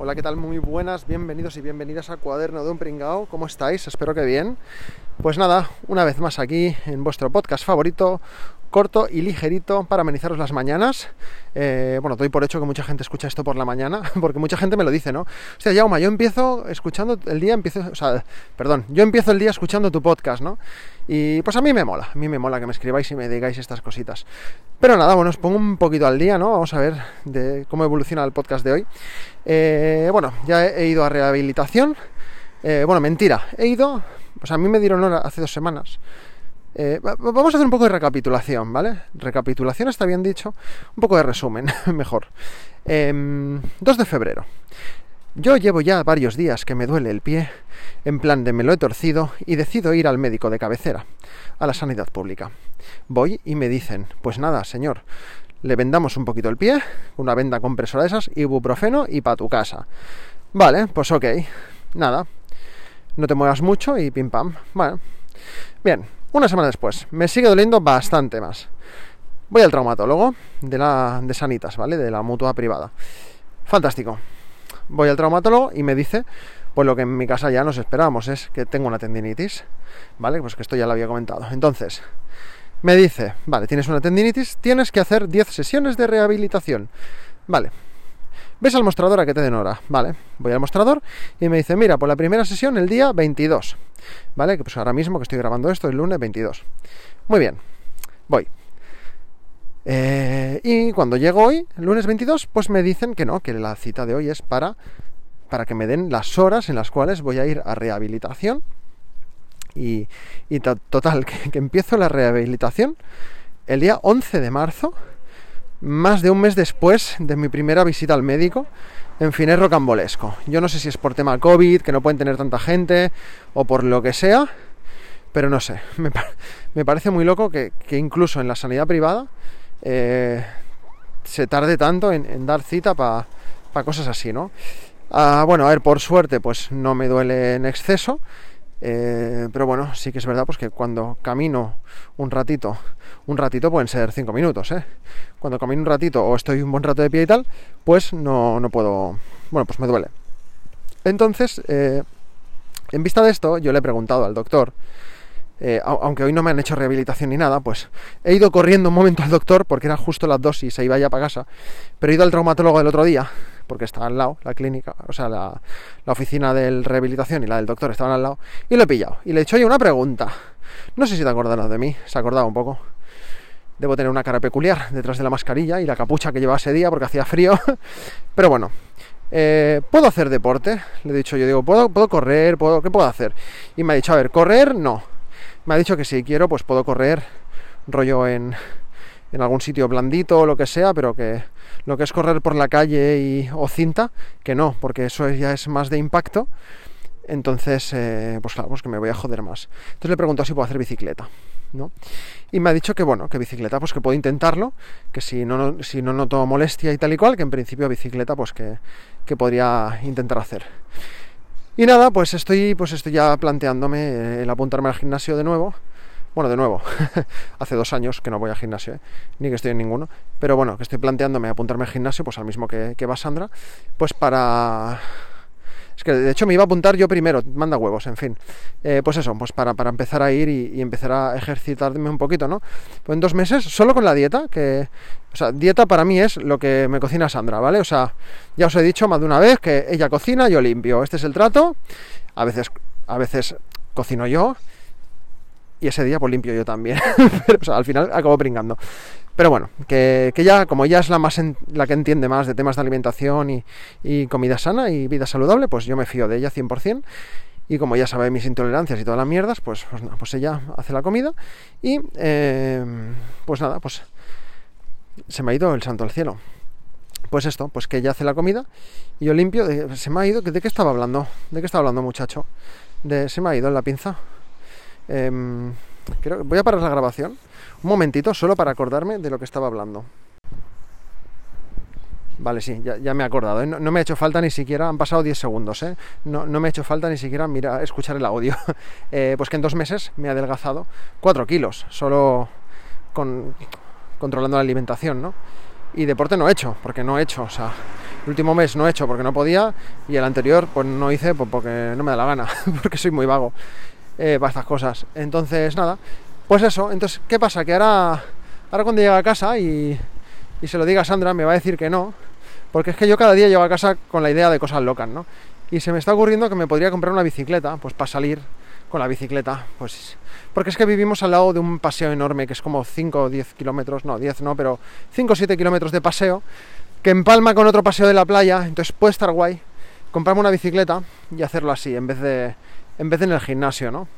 Hola, ¿qué tal? Muy buenas, bienvenidos y bienvenidas a Cuaderno de un Pringao. ¿Cómo estáis? Espero que bien. Pues nada, una vez más aquí en vuestro podcast favorito, corto y ligerito para amenizaros las mañanas. Eh, bueno, doy por hecho que mucha gente escucha esto por la mañana, porque mucha gente me lo dice, ¿no? O sea, Yauma, yo empiezo escuchando el día, empiezo, o sea, perdón, yo empiezo el día escuchando tu podcast, ¿no? Y pues a mí me mola, a mí me mola que me escribáis y me digáis estas cositas. Pero nada, bueno, os pongo un poquito al día, ¿no? Vamos a ver de cómo evoluciona el podcast de hoy. Eh, bueno, ya he ido a rehabilitación. Eh, bueno, mentira, he ido pues a mí me dieron hora hace dos semanas. Eh, vamos a hacer un poco de recapitulación, ¿vale? Recapitulación está bien dicho. Un poco de resumen, mejor. 2 em, de febrero. Yo llevo ya varios días que me duele el pie, en plan de me lo he torcido y decido ir al médico de cabecera, a la sanidad pública. Voy y me dicen, pues nada, señor, le vendamos un poquito el pie, una venda compresora de esas, ibuprofeno y para tu casa. Vale, pues ok, nada, no te muevas mucho y pim pam. Bueno, bien, una semana después, me sigue doliendo bastante más. Voy al traumatólogo de la de Sanitas, ¿vale? De la mutua privada. Fantástico. Voy al traumatólogo y me dice, pues lo que en mi casa ya nos esperábamos es que tengo una tendinitis, ¿vale? Pues que esto ya lo había comentado. Entonces, me dice, vale, tienes una tendinitis, tienes que hacer 10 sesiones de rehabilitación. Vale, ves al mostrador a que te den hora, ¿vale? Voy al mostrador y me dice, mira, por la primera sesión el día 22, ¿vale? Que pues ahora mismo que estoy grabando esto, el lunes 22. Muy bien, voy. Eh, y cuando llego hoy, lunes 22, pues me dicen que no, que la cita de hoy es para, para que me den las horas en las cuales voy a ir a rehabilitación. Y, total, que, que empiezo la rehabilitación el día 11 de marzo más de un mes después de mi primera visita al médico. En fin, es rocambolesco. Yo no sé si es por tema COVID, que no pueden tener tanta gente, o por lo que sea, pero no sé. Me, parece muy loco que, incluso en la sanidad privada eh, se tarde tanto en, dar cita para cosas así, ¿no? Ah, bueno, a ver, por suerte, pues no me duele en exceso. Eh, pero bueno, sí que es verdad pues que cuando camino un ratito, un ratito pueden ser cinco minutos, ¿eh? Cuando camino un ratito o estoy un buen rato de pie y tal, pues no, no puedo, bueno, pues me duele. Entonces, eh, en vista de esto, yo le he preguntado al doctor, eh, aunque hoy no me han hecho rehabilitación ni nada, pues he ido corriendo un momento al doctor porque era justo las dos y se iba ya para casa, pero he ido al traumatólogo el otro día porque está al lado, la clínica, o sea, la, oficina de rehabilitación y la del doctor estaban al lado, y lo he pillado. Y le he dicho, oye, una pregunta. No sé si te acordarás de mí, se acordaba un poco. Debo tener una cara peculiar detrás de la mascarilla y la capucha que llevaba ese día porque hacía frío. Pero bueno, eh, ¿puedo hacer deporte? Le he dicho, yo digo, ¿puedo, puedo correr? ¿Puedo, ¿Qué puedo hacer? Y me ha dicho, a ver, correr no. Me ha dicho que si quiero, pues puedo correr rollo en, en algún sitio blandito o lo que sea, pero que lo que es correr por la calle y, o cinta, que no, porque eso ya es más de impacto. Entonces, eh, pues claro, pues que me voy a joder más. Entonces le pregunto si puedo hacer bicicleta, ¿no? Y me ha dicho que bueno, que bicicleta, pues que puedo intentarlo, que si no, si no noto molestia y tal y cual, que en principio bicicleta, pues que, que podría intentar hacer. Y nada, pues estoy, pues estoy ya planteándome el apuntarme al gimnasio de nuevo, bueno, de nuevo, hace dos años que no voy al gimnasio, ¿eh? ni que estoy en ninguno. Pero bueno, que estoy planteándome apuntarme al gimnasio, pues al mismo que, va Sandra, pues para... Es que de hecho me iba a apuntar yo primero, manda huevos, en fin. Eh, pues eso, pues para, para, empezar a ir y, empezar a ejercitarme un poquito, ¿no? Pues en dos meses, solo con la dieta, que... O sea, dieta para mí es lo que me cocina Sandra, ¿vale? O sea, ya os he dicho más de una vez que ella cocina, yo limpio. Este es el trato. A veces, a veces cocino yo y ese día pues limpio yo también. Pero, al final acabo pringando. Pero bueno, que, ya, como ella es la más la que entiende más de temas de alimentación y, comida sana y vida saludable, pues yo me fío de ella 100%. Y como ya sabe mis intolerancias y todas las mierdas, pues, pues, pues ella hace la comida. Y eh, pues nada, pues se me ha ido el santo al cielo. Pues esto, pues que ella hace la comida y yo limpio. se me ha ido, ¿de qué estaba hablando? ¿De qué estaba hablando, muchacho? De, se me ha ido en la pinza. Em, voy a parar la grabación un momentito solo para acordarme de lo que estaba hablando. Vale, sí, ya, me he acordado. ¿eh? No, me ha hecho falta ni siquiera, han pasado 10 segundos, ¿eh? No, me ha hecho falta ni siquiera mira, escuchar el audio. Eh, pues que en dos meses me ha adelgazado 4 kilos, solo con, controlando la alimentación, ¿no? Y deporte no he hecho, porque no he hecho, o sea, el último mes no he hecho porque no podía y el anterior pues no hice porque no me da la gana, porque soy muy vago eh, para estas cosas. Entonces, nada, pues eso, entonces, ¿qué pasa? Que ahora, ahora cuando llegue a casa y, y se lo diga a Sandra, me va a decir que no, porque es que yo cada día llego a casa con la idea de cosas locas, ¿no? Y se me está ocurriendo que me podría comprar una bicicleta, pues para salir con la bicicleta, pues... Porque es que vivimos al lado de un paseo enorme, que es como 5 o 10 kilómetros, no, 10 no, pero 5 o 7 kilómetros de paseo, que empalma con otro paseo de la playa, entonces puede estar guay comprarme una bicicleta y hacerlo así, en vez de, en vez de en el gimnasio, ¿no?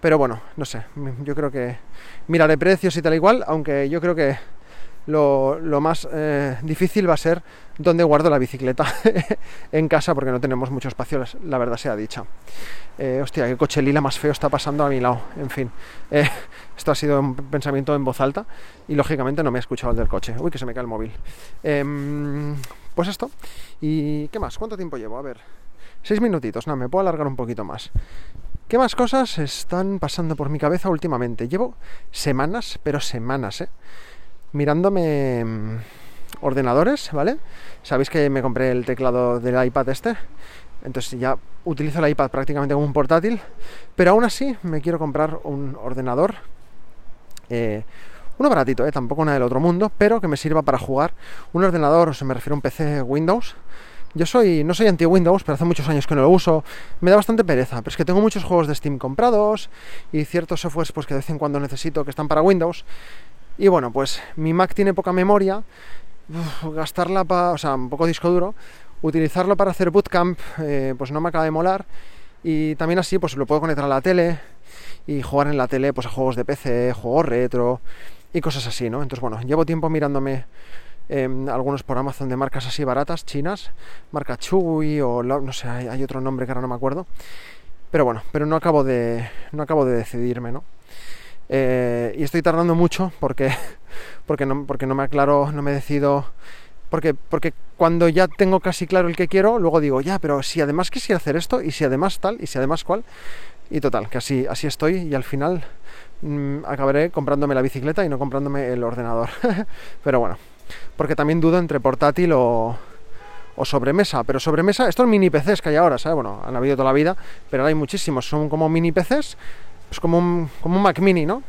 Pero bueno, no sé, yo creo que miraré precios y tal igual, aunque yo creo que lo, más eh, difícil va a ser dónde guardo la bicicleta en casa porque no tenemos mucho espacio, la verdad sea dicha. Eh, hostia, qué coche lila más feo está pasando a mi lado. En fin, eh, esto ha sido un pensamiento en voz alta y lógicamente no me he escuchado el del coche. Uy, que se me cae el móvil. Em, pues esto. ¿Y qué más? ¿Cuánto tiempo llevo? A ver. Seis minutitos, no, me puedo alargar un poquito más. ¿Qué más cosas están pasando por mi cabeza últimamente? Llevo semanas, pero semanas, ¿eh? mirándome mm, ordenadores, ¿vale? Sabéis que me compré el teclado del iPad este, entonces ya utilizo el iPad prácticamente como un portátil, pero aún así me quiero comprar un ordenador, eh, uno baratito, ¿eh? tampoco nada del otro mundo, pero que me sirva para jugar. Un ordenador, o sea, me refiero a un PC Windows. Yo soy, no soy anti-Windows, pero hace muchos años que no lo uso. Me da bastante pereza, pero es que tengo muchos juegos de Steam comprados y ciertos softwares pues, que de vez en cuando necesito que están para Windows. Y bueno, pues mi Mac tiene poca memoria, gastarla para, o sea, un poco disco duro, utilizarlo para hacer bootcamp, eh, pues no me acaba de molar. Y también así, pues lo puedo conectar a la tele y jugar en la tele, pues a juegos de PC, juegos retro y cosas así, ¿no? Entonces, bueno, llevo tiempo mirándome em, algunos por Amazon de marcas así baratas, chinas, marca Chugui o no sé, hay, otro nombre que ahora no me acuerdo. Pero bueno, pero no acabo de, no acabo de decidirme, ¿no? Eh, y estoy tardando mucho porque, porque, no, porque no me aclaro, no me decido. Porque, porque cuando ya tengo casi claro el que quiero, luego digo, ya, pero si además quisiera hacer esto, y si además tal, y si además cual. Y total, que así, así estoy y al final mm, acabaré comprándome la bicicleta y no comprándome el ordenador. pero bueno, porque también dudo entre portátil o, sobremesa. Pero sobremesa, estos mini PCs que hay ahora, ¿sabes? Bueno, han habido toda la vida, pero ahora hay muchísimos. Son como mini PCs pues como un, como un Mac mini, ¿no?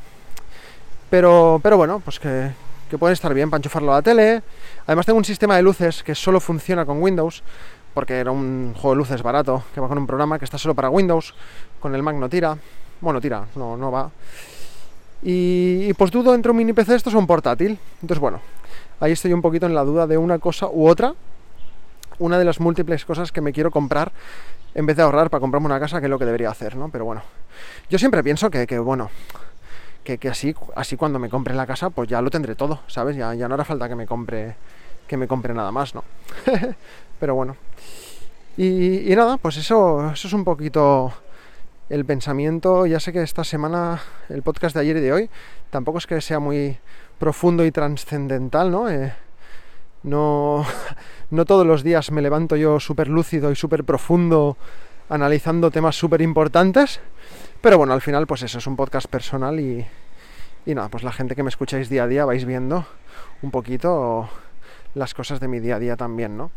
Pero, pero bueno, pues que, que pueden estar bien para enchufarlo a la tele. Además tengo un sistema de luces que solo funciona con Windows, porque era un juego de luces barato, que va con un programa que está solo para Windows, con el Mac no tira. Bueno, tira, no, no va. Y, pues dudo entre un mini PC esto es un portátil. Entonces, bueno, ahí estoy un poquito en la duda de una cosa u otra. Una de las múltiples cosas que me quiero comprar en vez de ahorrar para comprarme una casa, que es lo que debería hacer, ¿no? Pero bueno, yo siempre pienso que, bueno, que, así, así cuando me compre la casa, pues ya lo tendré todo, ¿sabes? Ya, ya no hará falta que me compre, que me compre nada más, ¿no? Pero bueno. Y, nada, pues eso, eso es un poquito el pensamiento. Ya sé que esta semana, el podcast de ayer y de hoy, tampoco es que sea muy profundo y trascendental, ¿no? Eh, no, no todos los días me levanto yo súper lúcido y súper profundo analizando temas súper importantes. Pero bueno, al final pues eso es un podcast personal y, y nada, pues la gente que me escucháis día a día vais viendo un poquito las cosas de mi día a día también, ¿no?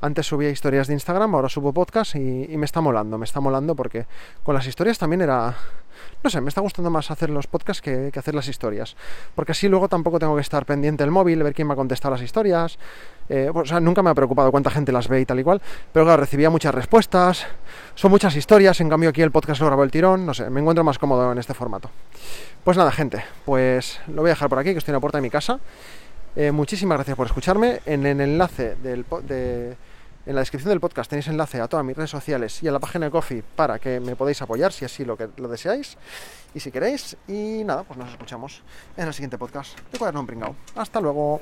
Antes subía historias de Instagram, ahora subo podcast y, me está molando, me está molando porque con las historias también era... No sé, me está gustando más hacer los podcasts que, hacer las historias. Porque así luego tampoco tengo que estar pendiente del móvil, ver quién me ha contestado las historias. Eh, o sea, nunca me ha preocupado cuánta gente las ve y tal y cual. Pero claro, recibía muchas respuestas. Son muchas historias, en cambio aquí el podcast lo grabo el tirón. No sé, me encuentro más cómodo en este formato. Pues nada, gente, pues lo voy a dejar por aquí, que estoy en la puerta de mi casa. Eh, muchísimas gracias por escucharme. En el enlace del, de en la descripción del podcast tenéis enlace a todas mis redes sociales y a la página de Coffee para que me podáis apoyar si así lo, que, lo deseáis y si queréis. Y nada, pues nos escuchamos en el siguiente podcast de Cuaderno Pringao. Hasta luego.